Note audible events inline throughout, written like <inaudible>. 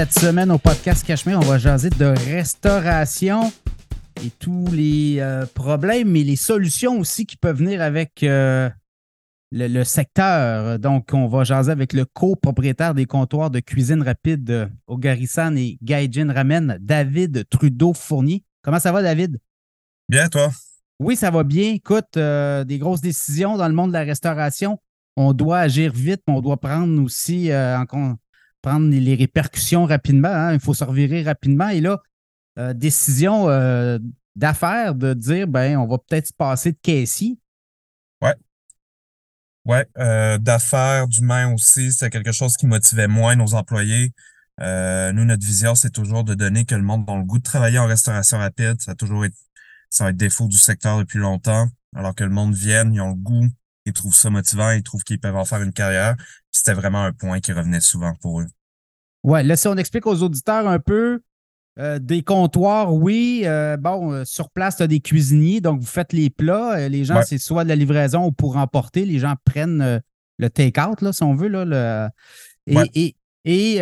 Cette semaine au podcast Cachemire, on va jaser de restauration et tous les euh, problèmes et les solutions aussi qui peuvent venir avec euh, le, secteur. Donc, on va jaser avec le copropriétaire des comptoirs de cuisine rapide euh, au Garissan et Gaijin Ramen, David Trudeau-Fournier. Comment ça va, David? Bien, toi? Oui, ça va bien. Écoute, des grosses décisions dans le monde de la restauration. On doit agir vite, mais on doit prendre aussi en compte prendre les répercussions rapidement. Hein. Il faut se revirer rapidement. Et là, euh, décision euh, d'affaires de dire ben, on va peut-être se passer de caissier. Ouais. Ouais. Euh, d'affaires, d'humain aussi, c'est quelque chose qui motivait moins nos employés. nous, notre vision, c'est toujours de donner que le monde a le goût de travailler en restauration rapide. Ça a toujours été ça un défaut du secteur depuis longtemps. Alors que le monde vienne, ils ont le goût, ils trouvent ça motivant, ils trouvent qu'ils peuvent en faire une carrière. C'était vraiment un point qui revenait souvent pour eux. Ouais, là, si on explique aux auditeurs un peu, euh, des comptoirs, oui. Euh, bon, euh, sur place, tu as des cuisiniers, donc vous faites les plats. les gens, c'est soit de la livraison ou pour emporter. Les gens prennent le take-out, là, si on veut. Là, Et, et,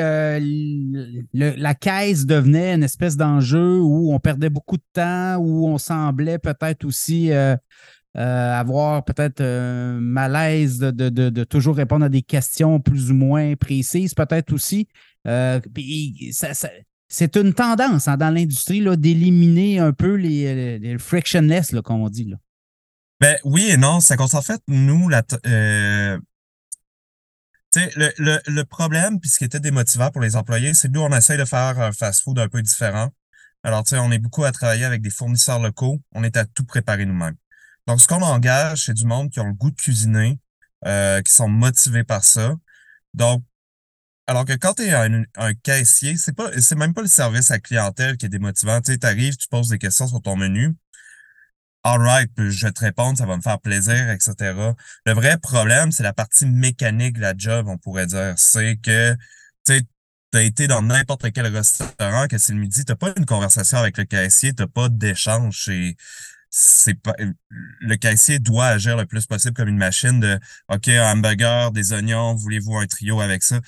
la caisse devenait une espèce d'enjeu où on perdait beaucoup de temps, où on semblait peut-être aussi avoir peut-être un malaise de, toujours répondre à des questions plus ou moins précises, peut-être aussi. ça, c'est une tendance hein, dans l'industrie d'éliminer un peu les, frictionless, comme on dit. Là. Ben oui et non. C'est qu'en fait, nous, la, euh, le, le, le, problème, puis ce qui était démotivant pour les employés, c'est que nous, on essaye de faire un fast-food un peu différent. Alors, tu sais, on est beaucoup à travailler avec des fournisseurs locaux. On est à tout préparer nous-mêmes. Donc, ce qu'on engage, c'est du monde qui ont le goût de cuisiner, euh, qui sont motivés par ça. Donc, alors que quand tu es un, caissier, c'est pas c'est même pas le service à clientèle qui est démotivant. Tu arrives, tu poses des questions sur ton menu. Alright, je vais te répondre, ça va me faire plaisir, etc. Le vrai problème, c'est la partie mécanique de la job, on pourrait dire. C'est que tu as été dans n'importe quel restaurant, que c'est le midi, tu pas une conversation avec le caissier, tu pas d'échange. C'est pas le caissier doit agir le plus possible comme une machine de OK, un hamburger, des oignons, voulez-vous un trio avec ça?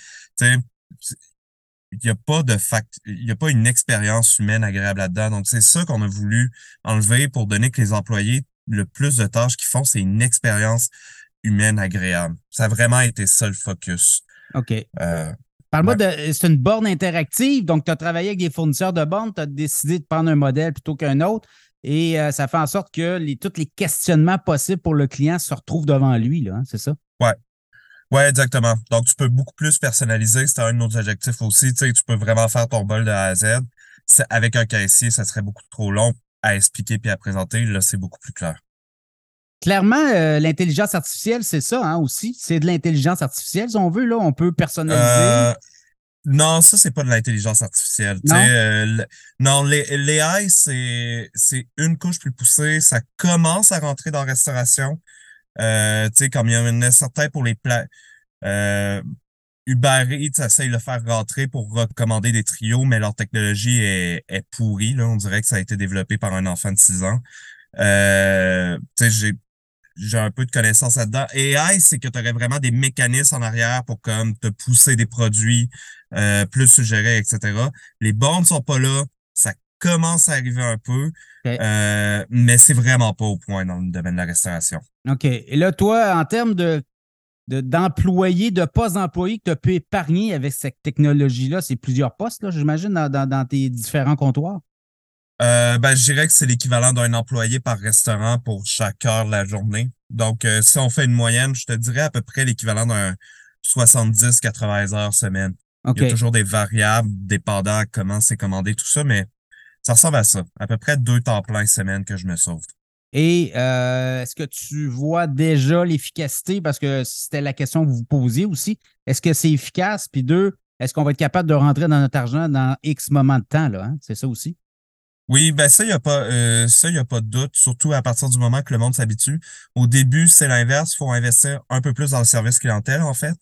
il n'y a pas de fact, il y a pas une expérience humaine agréable là-dedans. Donc, c'est ça qu'on a voulu enlever pour donner que les employés, le plus de tâches qu'ils font, c'est une expérience humaine agréable. Ça a vraiment été ça le focus. OK. Euh, Parle-moi de. C'est une borne interactive. Donc, tu as travaillé avec des fournisseurs de bornes, tu as décidé de prendre un modèle plutôt qu'un autre. Et euh, ça fait en sorte que les, tous les questionnements possibles pour le client se retrouvent devant lui, là, hein, c'est ça? Ouais, Ouais, exactement. Donc, tu peux beaucoup plus personnaliser. C'est un de nos objectifs aussi. Tu sais, tu peux vraiment faire ton bol de A à Z. Avec un caissier, ça serait beaucoup trop long à expliquer puis à présenter. Là, c'est beaucoup plus clair. Clairement, euh, l'intelligence artificielle, c'est ça hein, aussi. C'est de l'intelligence artificielle, si on veut. Là, on peut personnaliser. Euh, non, ça, c'est pas de l'intelligence artificielle. Non, euh, non l'AI, c'est une couche plus poussée. Ça commence à rentrer dans la restauration. Euh, tu sais, comme il y en a certains pour les plats. Euh, Uber Eats essaye de le faire rentrer pour recommander des trios, mais leur technologie est, est pourrie. Là. On dirait que ça a été développé par un enfant de 6 ans. Euh, j'ai j'ai un peu de connaissances là-dedans. AI, c'est que tu aurais vraiment des mécanismes en arrière pour comme te pousser des produits euh, plus suggérés, etc. Les bornes sont pas là. Ça commence à arriver un peu, euh, mais c'est vraiment pas au point dans le domaine de la restauration. OK. Et là, toi, en termes de d'employés, de, postes d'employés que tu as pu épargner avec cette technologie-là, c'est plusieurs postes, j'imagine, dans, tes différents comptoirs? Euh, ben, je dirais que c'est l'équivalent d'un employé par restaurant pour chaque heure de la journée. Donc, euh, si on fait une moyenne, je te dirais à peu près l'équivalent d'un 70-80 heures semaine. Il y a toujours des variables dépendant comment c'est commandé, tout ça, mais ça ressemble à ça. À peu près deux temps plein semaine que je me sauve. Et euh, est-ce que tu vois déjà l'efficacité? Parce que c'était la question que vous posiez aussi. Est-ce que c'est efficace? Puis deux, est-ce qu'on va être capable de rentrer dans notre argent dans X moment de temps? Là, hein? C'est ça aussi? Oui, ben ça, il n'y a pas euh, ça, il a pas de doute, surtout à partir du moment que le monde s'habitue. Au début, c'est l'inverse. Il faut investir un peu plus dans le service clientèle, en fait.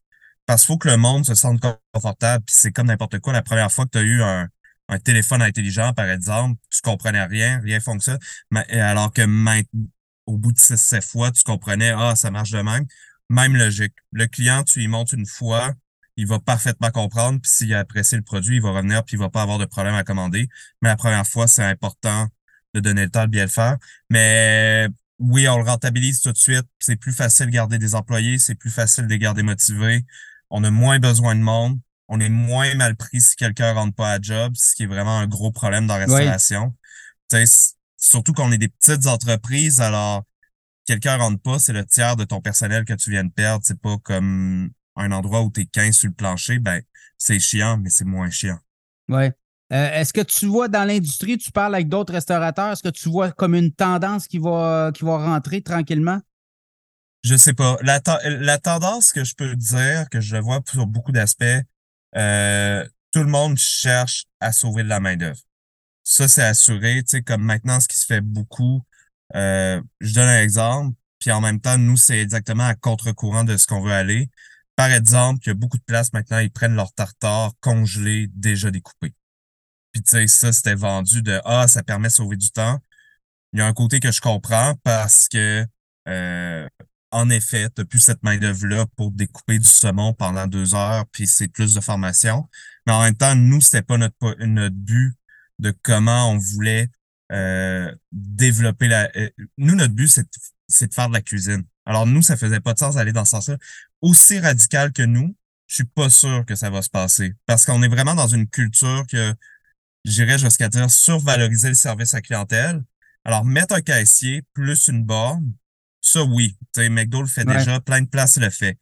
Parce qu'il faut que le monde se sente confortable. Puis c'est comme n'importe quoi. La première fois que tu as eu un, un téléphone intelligent, par exemple, tu comprenais rien, rien fonctionne. Mais, alors que au bout de 6-7 fois, tu comprenais, ah, ça marche de même. Même logique. Le client, tu lui montres une fois, il va parfaitement comprendre, puis s'il a apprécié le produit, il va revenir, puis il va pas avoir de problème à commander. Mais la première fois, c'est important de donner le temps de bien le faire. Mais oui, on le rentabilise tout de suite. C'est plus facile de garder des employés, c'est plus facile de les garder motivés. On a moins besoin de monde. On est moins mal pris si quelqu'un rentre pas à job, ce qui est vraiment un gros problème dans la restauration. Surtout qu'on est des petites entreprises, alors quelqu'un rentre pas, c'est le tiers de ton personnel que tu viens de perdre. C'est pas comme un endroit où tu es 15 sur le plancher, ben c'est chiant, mais c'est moins chiant. Ouais. Euh, est-ce que tu vois dans l'industrie, tu parles avec d'autres restaurateurs, est-ce que tu vois comme une tendance qui va, qui va rentrer tranquillement? Je sais pas. La, la tendance que je peux dire, que je vois sur beaucoup d'aspects, euh, tout le monde cherche à sauver de la main-d'œuvre. Ça, c'est assuré. Tu sais, comme maintenant, ce qui se fait beaucoup, euh, je donne un exemple, puis en même temps, nous, c'est exactement à contre-courant de ce qu'on veut aller. Par exemple, il y a beaucoup de places maintenant, ils prennent leur tartare congelé, déjà découpé. Puis tu sais, ça, c'était vendu de Ah, ça permet de sauver du temps. Il y a un côté que je comprends parce que euh, en effet, tu plus cette main-d'œuvre-là pour découper du saumon pendant deux heures, puis c'est plus de formation. Mais en même temps, nous, c'était pas notre, notre but de comment on voulait euh, développer la. Euh, nous, notre but, c'est de faire de la cuisine. Alors, nous, ça faisait pas de sens d'aller dans ce sens-là. Aussi radical que nous, je suis pas sûr que ça va se passer. Parce qu'on est vraiment dans une culture que j'irais jusqu'à dire survaloriser le service à clientèle. Alors, mettre un caissier plus une borne, ça oui. Tu sais, McDo le fait déjà, plein de places le fait.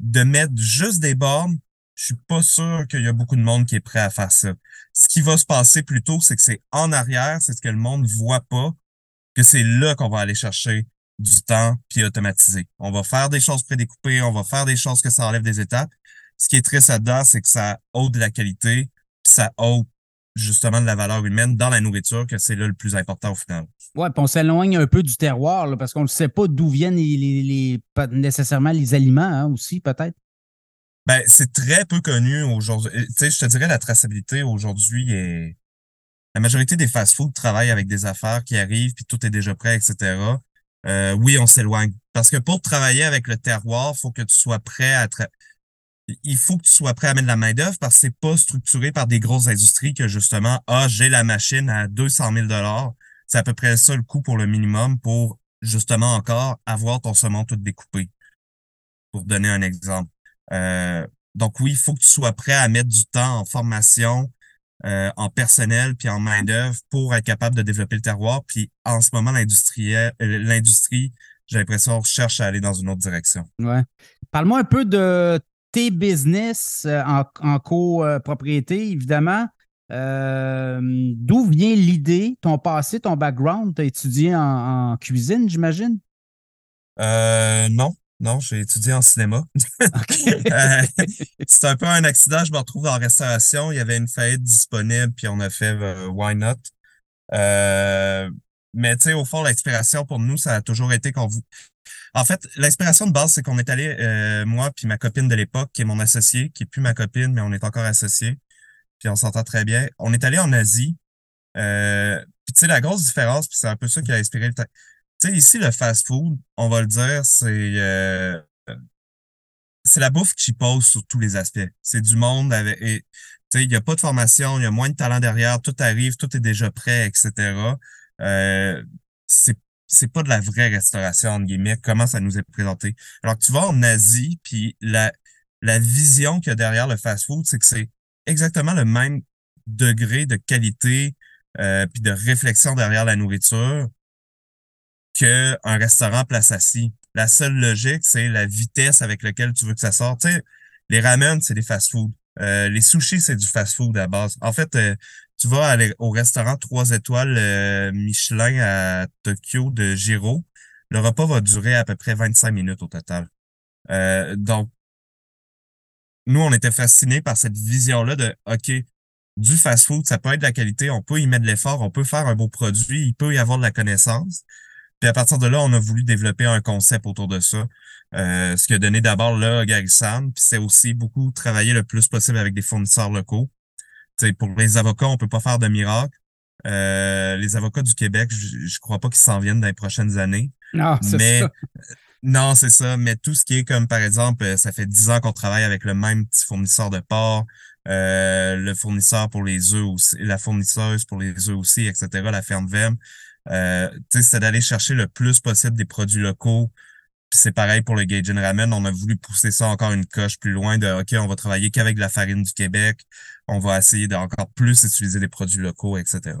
De mettre juste des bornes, je suis pas sûr qu'il y a beaucoup de monde qui est prêt à faire ça. Ce qui va se passer plutôt, c'est que c'est en arrière, c'est ce que le monde voit pas, que c'est là qu'on va aller chercher du temps puis automatiser. On va faire des choses prédécoupées, on va faire des choses que ça enlève des étapes. Ce qui est triste là-dedans, c'est que ça ôte de la qualité, puis ça ôte justement de la valeur humaine dans la nourriture, que c'est là le plus important au final. Oui, puis on s'éloigne un peu du terroir, parce qu'on ne sait pas d'où viennent les, pas nécessairement les aliments hein, aussi, peut-être. Ben, c'est très peu connu aujourd'hui. Tu sais, je te dirais la traçabilité aujourd'hui est. La majorité des fast-foods travaillent avec des affaires qui arrivent, puis tout est déjà prêt, etc. Euh, oui, on s'éloigne. Parce que pour travailler avec le terroir, il faut que tu sois prêt à il faut que tu sois prêt à mettre la main-d'œuvre parce que c'est pas structuré par des grosses industries que justement, ah, j'ai la machine à 200 000 C'est à peu près ça le coût pour le minimum pour justement encore avoir ton saumon tout découpé. Pour donner un exemple. Euh, donc oui, il faut que tu sois prêt à mettre du temps en formation, euh, en personnel puis en main-d'œuvre pour être capable de développer le terroir. Puis en ce moment, l'industrie, euh, l'industrie, j'ai l'impression, cherche à aller dans une autre direction. Ouais. Parle-moi un peu de tes business euh, en, en copropriété, évidemment. Euh, d'où vient l'idée, ton passé, ton background? Tu as étudié en, cuisine, j'imagine? Euh, non, non, j'ai étudié en cinéma. <laughs> c'est un peu un accident, je me retrouve en restauration. Il y avait une faillite disponible, puis on a fait Why Not? mais tu sais, au fond, l'inspiration pour nous, ça a toujours été qu'on vous. En fait, l'inspiration de base, c'est qu'on est allé, euh, moi puis ma copine de l'époque, qui est mon associé, qui est plus ma copine, mais on est encore associés, puis on s'entend très bien. On est allé en Asie. Euh, puis tu sais, la grosse différence, puis c'est un peu ça qui a inspiré le... Tu sais, ici, le fast-food, on va le dire, c'est... Euh, c'est la bouffe qui pose sur tous les aspects. C'est du monde avec... sais, il n'y a pas de formation, il y a moins de talent derrière, tout arrive, tout est déjà prêt, etc. Euh, c'est c'est pas de la vraie restauration, entre guillemets, comment ça nous est présenté. Alors que tu vas en Asie, puis la, la vision qu'il y a derrière le fast-food, c'est que c'est exactement le même degré de qualité euh, puis de réflexion derrière la nourriture qu'un restaurant place assis. La seule logique, c'est la vitesse avec laquelle tu veux que ça sorte. Tu sais, les ramen, c'est des fast-food. Euh, les sushis, c'est du fast-food à base. En fait, euh, tu vas aller au restaurant 3 étoiles euh, Michelin à Tokyo de Giro. Le repas va durer à peu près 25 minutes au total. donc, nous, on était fascinés par cette vision-là de OK, du fast-food, ça peut être de la qualité, on peut y mettre de l'effort, on peut faire un beau produit, il peut y avoir de la connaissance. Puis à partir de là, on a voulu développer un concept autour de ça. Euh, ce qui a donné d'abord là Gary puis c'est aussi beaucoup travailler le plus possible avec des fournisseurs locaux. T'sais, pour les avocats, on peut pas faire de miracle. Euh, les avocats du Québec, je, je crois pas qu'ils s'en viennent dans les prochaines années. Non, mais, ça. Non, c'est ça. Mais tout ce qui est comme, par exemple, euh, ça fait dix ans qu'on travaille avec le même petit fournisseur de porc, euh, le fournisseur pour les œufs aussi, la fournisseuse pour les œufs aussi, etc., la ferme VEM. Euh, c'est d'aller chercher le plus possible des produits locaux. Puis c'est pareil pour le Gaijin Ramen. On a voulu pousser ça encore une coche plus loin de OK, on va travailler qu'avec de la farine du Québec. On va essayer d'encore plus utiliser des produits locaux, etc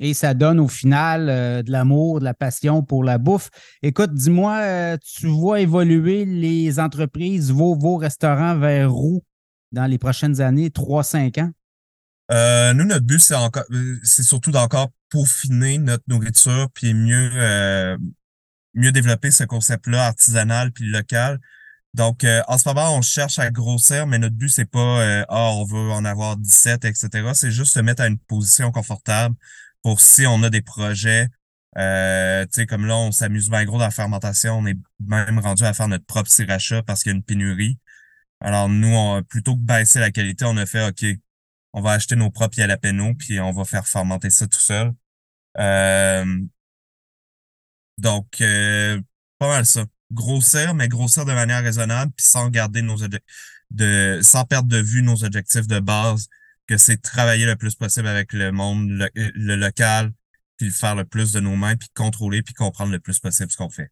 et ça donne au final euh, de l'amour, de la passion pour la bouffe. Écoute, dis-moi, euh, tu vois évoluer les entreprises, vos, vos restaurants vers où dans les prochaines années, 3-5 ans? Euh, nous, notre but, c'est encore c'est surtout d'encore peaufiner notre nourriture puis mieux, mieux développer ce concept-là artisanal puis local. Donc, en ce moment, on cherche à grossir, mais notre but, c'est pas Ah, on veut en avoir 17, etc. C'est juste se mettre à une position confortable pour si on a des projets, euh, tu sais, comme là, on s'amuse bien gros dans la fermentation, on est même rendu à faire notre propre sriracha parce qu'il y a une pénurie. Alors nous, on, plutôt que baisser la qualité, on a fait OK, on va acheter nos propres jalapeno puis on va faire fermenter ça tout seul. Euh, donc, euh, pas mal ça. Grossir, mais grossir de manière raisonnable, puis sans garder nos de sans perdre de vue nos objectifs de base que c'est travailler le plus possible avec le monde, le, local, puis faire le plus de nos mains, puis contrôler, puis comprendre le plus possible ce qu'on fait.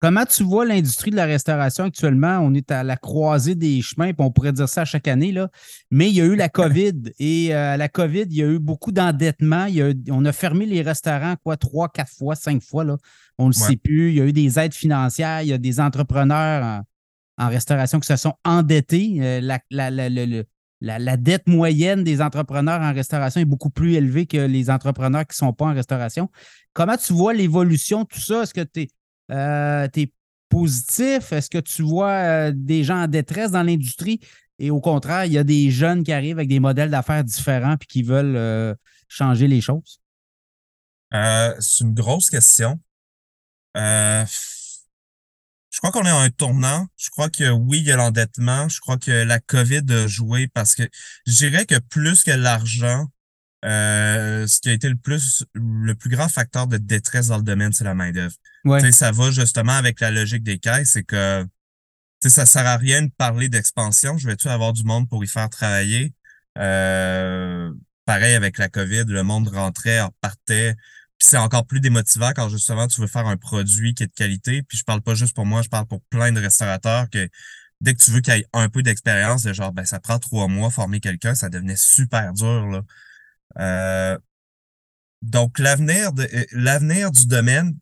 Comment tu vois l'industrie de la restauration actuellement? On est à la croisée des chemins, puis on pourrait dire ça chaque année, là. mais il y a eu la COVID. <laughs> Et euh, la COVID, il y a eu beaucoup d'endettement. On a fermé les restaurants, quoi, trois, quatre fois, cinq fois. Là. On ne le sait plus. Il y a eu des aides financières. Il y a des entrepreneurs en, restauration qui se sont endettés. Euh, la, le, la, dette moyenne des entrepreneurs en restauration est beaucoup plus élevée que les entrepreneurs qui ne sont pas en restauration. Comment tu vois l'évolution de tout ça? Est-ce que tu es, euh, positif? Est-ce que tu vois euh, des gens en détresse dans l'industrie? Et au contraire, il y a des jeunes qui arrivent avec des modèles d'affaires différents et qui veulent euh, changer les choses? c'est une grosse question. Je crois qu'on est en un tournant. Je crois que oui, il y a l'endettement. Je crois que la COVID a joué parce que je dirais que plus que l'argent, euh, ce qui a été le plus le plus grand facteur de détresse dans le domaine, c'est la main-d'œuvre. Ouais. Ça va justement avec la logique des caisses, c'est que ça sert à rien de parler d'expansion. Je vais-tu avoir du monde pour y faire travailler? Euh, pareil avec la COVID, le monde rentrait, repartait. Puis c'est encore plus démotivant quand justement tu veux faire un produit qui est de qualité. Puis je parle pas juste pour moi, je parle pour plein de restaurateurs que dès que tu veux qu'il y ait un peu d'expérience, de genre ben ça prend trois mois former quelqu'un, ça devenait super dur là. Euh, donc l'avenir de euh, l'avenir du domaine,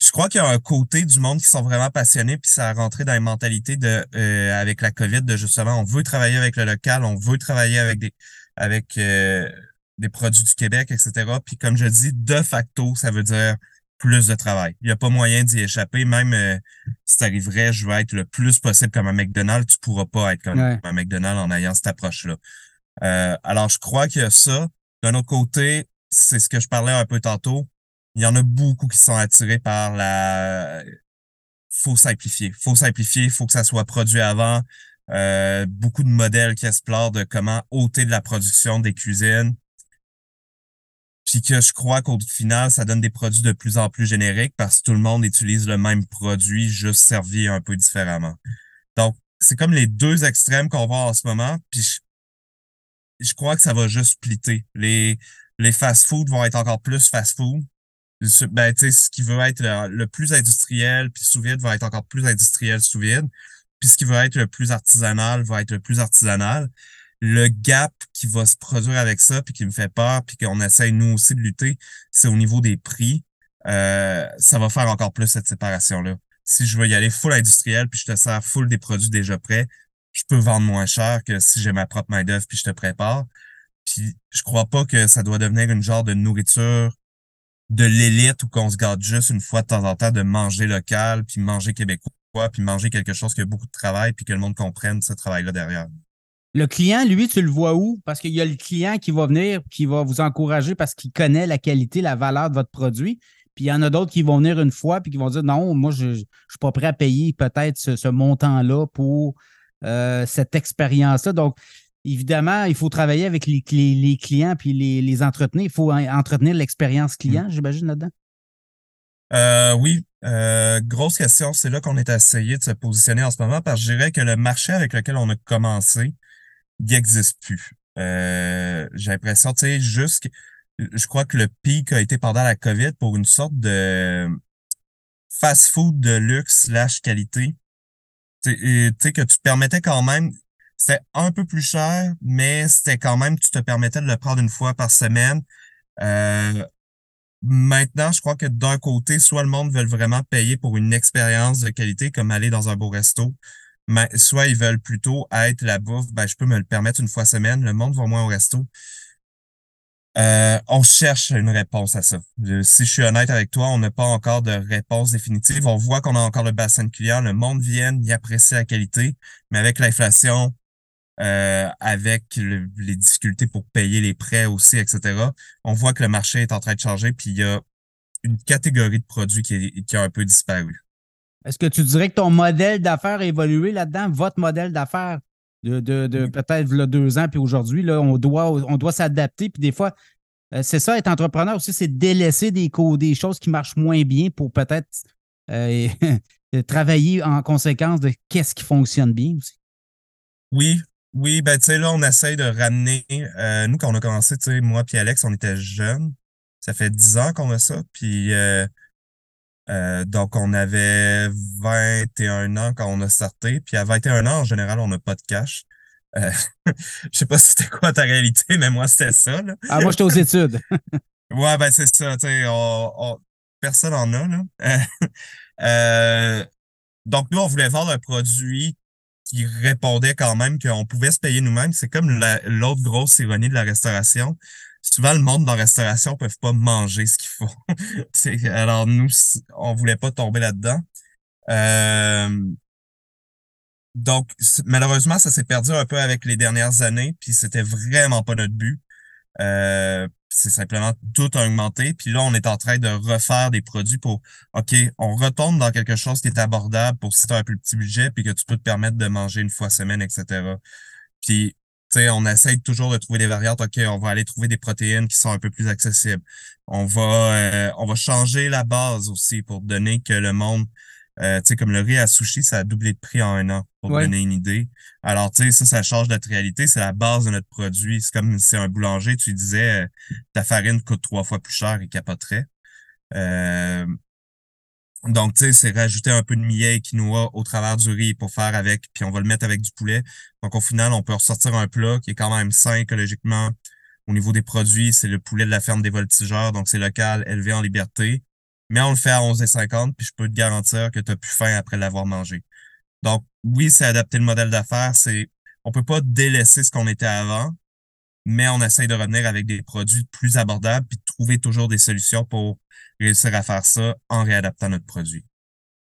je crois qu'il y a un côté du monde qui sont vraiment passionnés, puis ça a rentré dans les mentalités de euh, avec la COVID de justement on veut travailler avec le local, on veut travailler avec des avec des produits du Québec, etc. Puis comme je dis, de facto, ça veut dire plus de travail. Il n'y a pas moyen d'y échapper. Même euh, si tu arriverais, je veux être le plus possible comme un McDonald's, tu pourras pas être comme un McDonald's en ayant cette approche-là. Euh, alors, je crois qu'il y a ça. D'un autre côté, c'est ce que je parlais un peu tantôt. Il y en a beaucoup qui sont attirés par la... faut simplifier. faut simplifier, faut que ça soit produit avant. Euh, beaucoup de modèles qui explorent de comment ôter de la production des cuisines puis que je crois qu'au final, ça donne des produits de plus en plus génériques parce que tout le monde utilise le même produit, juste servi un peu différemment. Donc, c'est comme les deux extrêmes qu'on voit en ce moment, puis je, crois que ça va juste splitter. Les, les fast-food vont être encore plus fast-food. Ben, tu ce qui veut être le, plus industriel, puis sous-vide va être encore plus industriel sous-vide. Puis ce qui veut être le plus artisanal va être le plus artisanal le gap qui va se produire avec ça, puis qui me fait peur, puis qu'on essaye nous aussi de lutter, c'est au niveau des prix. Euh, ça va faire encore plus cette séparation-là. Si je veux y aller full industriel, puis je te sers full des produits déjà prêts, je peux vendre moins cher que si j'ai ma propre main-d'œuvre puis je te prépare. Puis je crois pas que ça doit devenir une genre de nourriture de l'élite ou qu'on se garde juste une fois de temps en temps de manger local, puis manger québécois, puis manger quelque chose qui a beaucoup de travail, puis que le monde comprenne ce travail-là derrière. Le client, lui, tu le vois où? Parce qu'il y a le client qui va venir, qui va vous encourager parce qu'il connaît la qualité, la valeur de votre produit. Puis il y en a d'autres qui vont venir une fois puis qui vont dire non, moi, je ne suis pas prêt à payer peut-être ce, montant-là pour euh, cette expérience-là. Donc, évidemment, il faut travailler avec les, les, clients puis les, les, entretenir. Il faut entretenir l'expérience client, j'imagine, là-dedans. Euh, oui, euh, grosse question. C'est là qu'on est essayé de se positionner en ce moment parce que je dirais que le marché avec lequel on a commencé, il n'existe plus. Euh, j'ai l'impression, tu sais, juste, je crois que le pic a été pendant la COVID pour une sorte de fast-food de luxe slash qualité. Tu sais, que tu te permettais quand même, c'était un peu plus cher, mais c'était quand même, tu te permettais de le prendre une fois par semaine. Euh, maintenant, je crois que d'un côté, soit le monde veut vraiment payer pour une expérience de qualité, comme aller dans un beau resto, mais soit ils veulent plutôt être la bouffe, ben, je peux me le permettre une fois semaine, le monde va moins au resto. Euh, on cherche une réponse à ça. si je suis honnête avec toi, on n'a pas encore de réponse définitive. On voit qu'on a encore le bassin de clients, le monde vient, il apprécie la qualité, mais avec l'inflation, euh, avec les difficultés pour payer les prêts aussi, etc., on voit que le marché est en train de changer, puis il y a une catégorie de produits qui, qui a un peu disparu. Est-ce que tu dirais que ton modèle d'affaires a évolué là-dedans, votre modèle d'affaires? De, de, peut-être deux ans, puis aujourd'hui, là, on doit, on doit s'adapter. Puis des fois, euh, c'est ça, être entrepreneur aussi, c'est délaisser des, des choses qui marchent moins bien pour peut-être euh, <laughs> travailler en conséquence de qu'est-ce qui fonctionne bien aussi. Oui, oui, ben tu sais, là, on essaye de ramener. Euh, nous, quand on a commencé, tu sais, moi puis Alex, on était jeunes. Ça fait dix ans qu'on a ça. Puis euh, donc, on avait 21 ans quand on a starté. Puis à 21 ans, en général, on n'a pas de cash. Euh, <laughs> je sais pas si c'était quoi ta réalité, mais moi, c'était ça. Là. Ah, moi, j'étais aux études. <laughs> ouais, ben c'est ça. On, personne en a. Là. <laughs> euh, donc, nous, on voulait vendre un produit qui répondait quand même qu'on pouvait se payer nous-mêmes. C'est comme l'autre grosse ironie de la restauration souvent le monde dans la restauration peuvent pas manger ce qu'il faut. <laughs> alors nous, on voulait pas tomber là-dedans. Euh, donc malheureusement, ça s'est perdu un peu avec les dernières années, puis c'était vraiment pas notre but. Euh, c'est simplement tout augmenté. Puis là, on est en train de refaire des produits pour OK, on retombe dans quelque chose qui est abordable pour si tu as un plus petit budget, puis que tu peux te permettre de manger une fois semaine, etc. Puis on essaye toujours de trouver des variantes. OK, on va aller trouver des protéines qui sont un peu plus accessibles. On va, euh, on va changer la base aussi pour donner que le monde, euh, comme le riz à sushi, ça a doublé de prix en un an, pour donner une idée. Alors, tu sais, ça, ça change notre réalité. C'est la base de notre produit. C'est comme si un boulanger, tu disais, euh, ta farine coûte trois fois plus cher, et capoterait. Donc, tu sais, c'est rajouter un peu de millet et quinoa au travers du riz pour faire avec, puis on va le mettre avec du poulet. Donc, au final, on peut ressortir un plat qui est quand même sain écologiquement. Au niveau des produits, c'est le poulet de la ferme des voltigeurs, donc c'est local, élevé en liberté. Mais on le fait à 11,50, puis je peux te garantir que tu as plus faim après l'avoir mangé. Donc, oui, c'est adapter le modèle d'affaires. C'est, on peut pas délaisser ce qu'on était avant, mais on essaye de revenir avec des produits plus abordables puis de trouver toujours des solutions pour réussir à faire ça en réadaptant notre produit.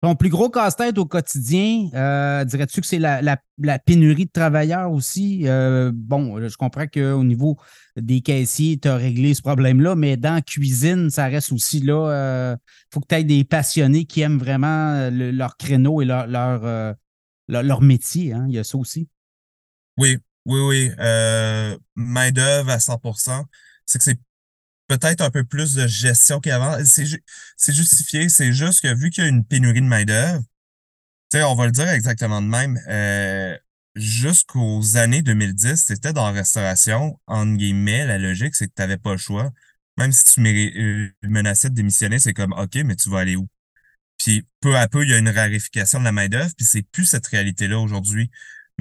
Ton plus gros casse-tête au quotidien, euh, dirais-tu que c'est la, pénurie de travailleurs aussi? Euh, bon, je comprends qu'au niveau des caissiers, tu as réglé ce problème-là, mais dans la cuisine, ça reste aussi là. Il euh, faut que tu aies des passionnés qui aiment vraiment leur créneau et leur, leur, leur, métier. Hein? Il y a ça aussi. Oui, oui, oui. Main-d'œuvre à 100% C'est que c'est peut-être un peu plus de gestion qu'avant. C'est, c'est justifié. C'est juste que vu qu'il y a une pénurie de main-d'œuvre, tu sais, on va le dire exactement de même. Euh, jusqu'aux années 2010, c'était dans la restauration, entre guillemets, la logique, c'est que tu n'avais pas le choix. Même si tu euh, menaçais de démissionner, c'est comme OK, mais tu vas aller où? Puis peu à peu, il y a une raréfication de la main-d'œuvre, puis c'est plus cette réalité-là aujourd'hui.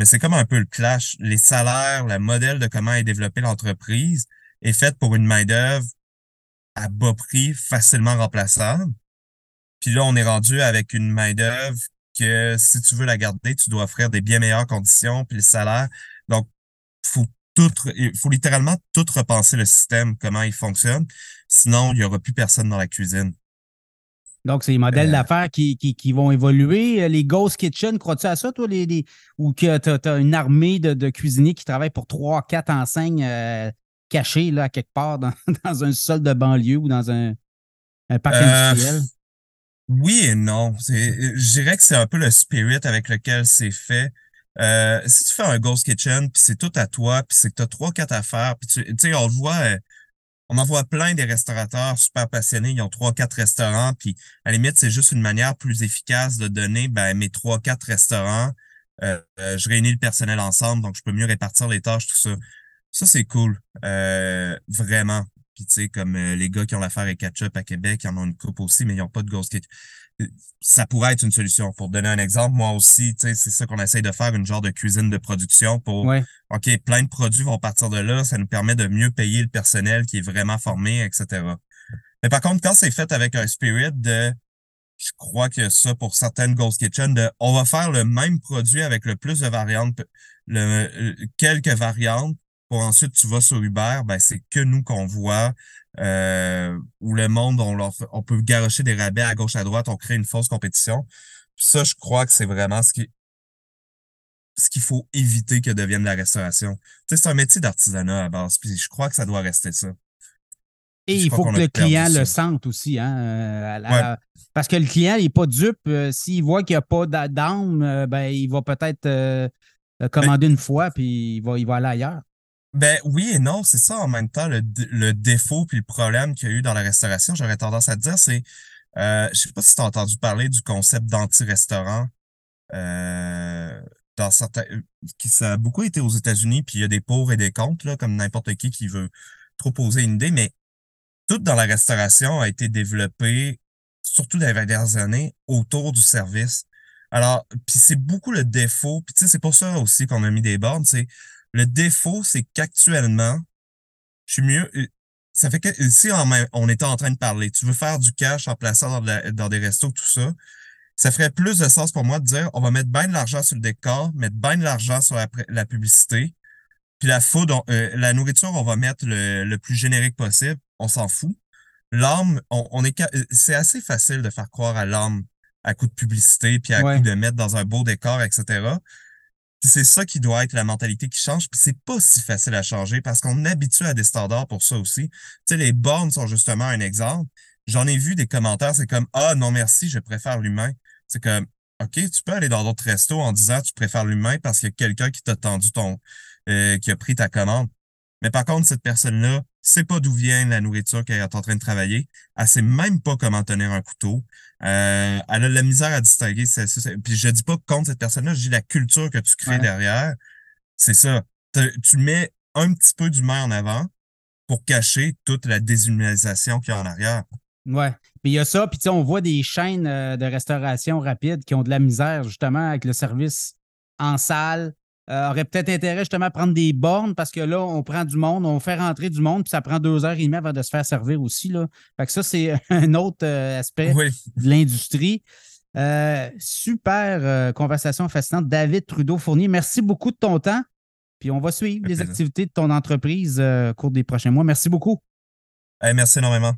Mais c'est comme un peu le clash. Les salaires, le modèle de comment est développée l'entreprise est fait pour une main-d'œuvre à bas prix, facilement remplaçable. Puis là, on est rendu avec une main-d'œuvre que si tu veux la garder, tu dois offrir des bien meilleures conditions, puis le salaire. Donc, faut tout, il faut littéralement tout repenser le système, comment il fonctionne. Sinon, il n'y aura plus personne dans la cuisine. Donc, c'est les modèles euh. d'affaires qui, qui, vont évoluer. Les Ghost Kitchen, crois-tu à ça, toi, les, ou que tu as, une armée de, cuisiniers qui travaillent pour trois, quatre enseignes euh, caché là, quelque part dans, <laughs> dans, un sol de banlieue ou dans un, un parc euh, industriel? Oui et non. Je dirais que c'est un peu le spirit avec lequel c'est fait. Euh, si tu fais un Ghost Kitchen, puis c'est tout à toi, puis c'est que tu as trois, quatre affaires, puis tu sais, on le voit, on en voit plein des restaurateurs super passionnés, ils ont trois, quatre restaurants, puis à la limite, c'est juste une manière plus efficace de donner ben, mes trois, quatre restaurants. Euh, euh, je réunis le personnel ensemble, donc je peux mieux répartir les tâches, tout ça. Ça, c'est cool. Euh, vraiment. Puis tu sais, comme les gars qui ont l'affaire avec Ketchup à Québec, ils en ont une coupe aussi, mais ils n'ont pas de Ghost Kitchen ça pourrait être une solution. Pour donner un exemple, moi aussi, c'est ça qu'on essaye de faire, une genre de cuisine de production pour OK, plein de produits vont partir de là, ça nous permet de mieux payer le personnel qui est vraiment formé, etc. Mais par contre, quand c'est fait avec un spirit de je crois que ça pour certaines Ghost Kitchen, de on va faire le même produit avec le plus de variantes, le, quelques variantes, pour ensuite tu vas sur Uber, ben c'est que nous qu'on voit euh, où le monde, on, leur, on peut garocher des rabais à gauche, à droite, on crée une fausse compétition. ça, je crois que c'est vraiment ce qui ce qu'il faut éviter que devienne la restauration. Tu sais, c'est un métier d'artisanat à base, puis je crois que ça doit rester ça. Et il faut que le client le sente aussi. Hein, euh, Parce que le client n'est pas dupe. Euh, s'il voit qu'il n'y a pas d'âme, ben, il va peut-être commander une fois, puis il va, il va aller ailleurs. Ben oui et non, c'est ça en même temps le, le défaut puis le problème qu'il y a eu dans la restauration, j'aurais tendance à te dire, c'est euh, je sais pas si tu as entendu parler du concept d'anti-restaurant. Euh, dans certains qui ça a beaucoup été aux États-Unis, puis il y a des pour et des contre, là, comme n'importe qui qui veut trop poser une idée, mais tout dans la restauration a été développé, surtout dans les dernières années, autour du service. Alors, puis c'est beaucoup le défaut, puis tu sais, c'est pour ça aussi qu'on a mis des bornes, c'est le défaut, c'est qu'actuellement, je suis mieux. Euh, ça fait que si on, on était en train de parler, tu veux faire du cash en plaçant dans, des restos, tout ça, ça ferait plus de sens pour moi de dire on va mettre bien de l'argent sur le décor, mettre bien de l'argent sur la, publicité, puis la food, euh, la nourriture, on va mettre le, plus générique possible, on s'en fout. L'âme, on, est euh, c'est assez facile de faire croire à l'âme à coup de publicité, puis à coup de mettre dans un beau décor, etc. C'est ça qui doit être la mentalité qui change. Puis c'est pas si facile à changer parce qu'on habitue à des standards pour ça aussi. Tu sais, les bornes sont justement un exemple. J'en ai vu des commentaires, c'est comme Ah non merci, je préfère l'humain. C'est comme OK, tu peux aller dans d'autres restos en disant tu préfères l'humain parce qu'il y a quelqu'un qui t'a tendu ton euh, qui a pris ta commande. Mais par contre, cette personne-là sait pas d'où vient la nourriture qu'elle est en train de travailler. Elle sait même pas comment tenir un couteau. Euh, elle a la misère à distinguer. puis je dis pas contre cette personne-là, je dis la culture que tu crées derrière. C'est ça. Tu mets un petit peu d'humain en avant pour cacher toute la déshumanisation qu'il y a en arrière. Ouais. Puis il y a ça, puis on voit des chaînes euh, de restauration rapide qui ont de la misère justement avec le service en salle, euh, aurait peut-être intérêt justement à prendre des bornes parce que là, on prend du monde, on fait rentrer du monde, puis ça prend deux heures et demie avant de se faire servir aussi. Là. Fait que ça, c'est <laughs> un autre euh, aspect de l'industrie. Euh, super conversation fascinante. David Trudeau-Fournier, merci beaucoup de ton temps. Puis on va suivre les activités de ton entreprise au cours des prochains mois. Merci beaucoup. merci énormément.